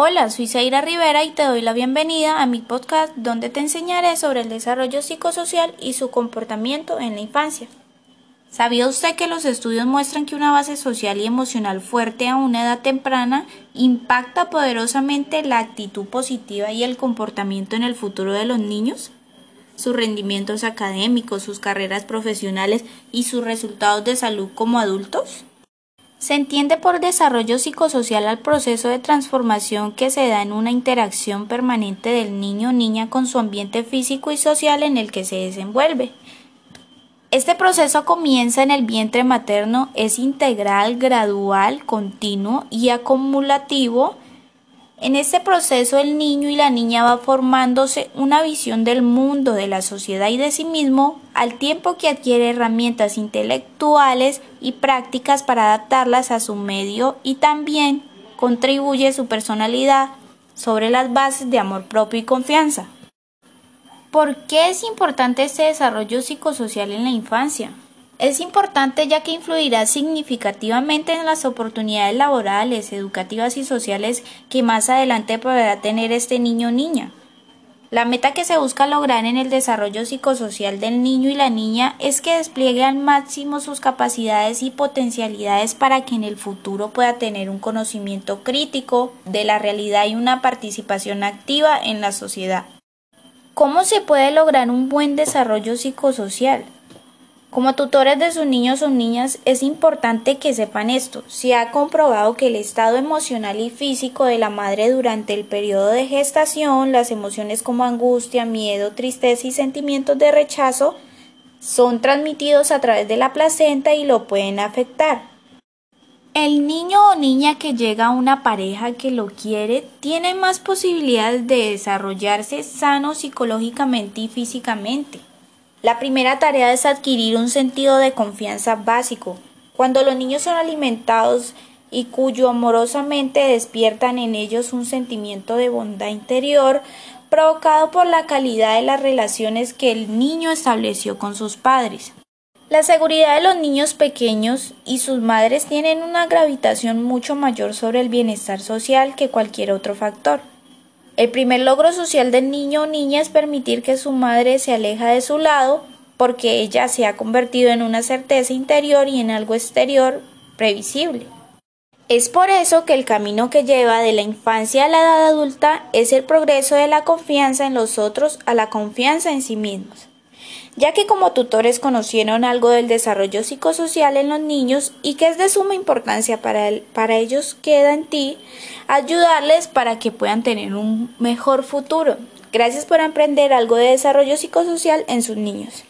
Hola, soy Zaira Rivera y te doy la bienvenida a mi podcast donde te enseñaré sobre el desarrollo psicosocial y su comportamiento en la infancia. ¿Sabía usted que los estudios muestran que una base social y emocional fuerte a una edad temprana impacta poderosamente la actitud positiva y el comportamiento en el futuro de los niños? Sus rendimientos académicos, sus carreras profesionales y sus resultados de salud como adultos? Se entiende por desarrollo psicosocial al proceso de transformación que se da en una interacción permanente del niño o niña con su ambiente físico y social en el que se desenvuelve. Este proceso comienza en el vientre materno, es integral, gradual, continuo y acumulativo en este proceso el niño y la niña va formándose una visión del mundo, de la sociedad y de sí mismo, al tiempo que adquiere herramientas intelectuales y prácticas para adaptarlas a su medio y también contribuye su personalidad sobre las bases de amor propio y confianza. ¿Por qué es importante este desarrollo psicosocial en la infancia? Es importante ya que influirá significativamente en las oportunidades laborales, educativas y sociales que más adelante podrá tener este niño o niña. La meta que se busca lograr en el desarrollo psicosocial del niño y la niña es que despliegue al máximo sus capacidades y potencialidades para que en el futuro pueda tener un conocimiento crítico de la realidad y una participación activa en la sociedad. ¿Cómo se puede lograr un buen desarrollo psicosocial? Como tutores de sus niños o niñas es importante que sepan esto. Se ha comprobado que el estado emocional y físico de la madre durante el periodo de gestación, las emociones como angustia, miedo, tristeza y sentimientos de rechazo son transmitidos a través de la placenta y lo pueden afectar. El niño o niña que llega a una pareja que lo quiere tiene más posibilidades de desarrollarse sano psicológicamente y físicamente. La primera tarea es adquirir un sentido de confianza básico. Cuando los niños son alimentados y cuyo amorosamente despiertan en ellos un sentimiento de bondad interior provocado por la calidad de las relaciones que el niño estableció con sus padres. La seguridad de los niños pequeños y sus madres tienen una gravitación mucho mayor sobre el bienestar social que cualquier otro factor. El primer logro social del niño o niña es permitir que su madre se aleja de su lado porque ella se ha convertido en una certeza interior y en algo exterior previsible. Es por eso que el camino que lleva de la infancia a la edad adulta es el progreso de la confianza en los otros a la confianza en sí mismos ya que como tutores conocieron algo del desarrollo psicosocial en los niños y que es de suma importancia para, para ellos, queda en ti ayudarles para que puedan tener un mejor futuro. Gracias por aprender algo de desarrollo psicosocial en sus niños.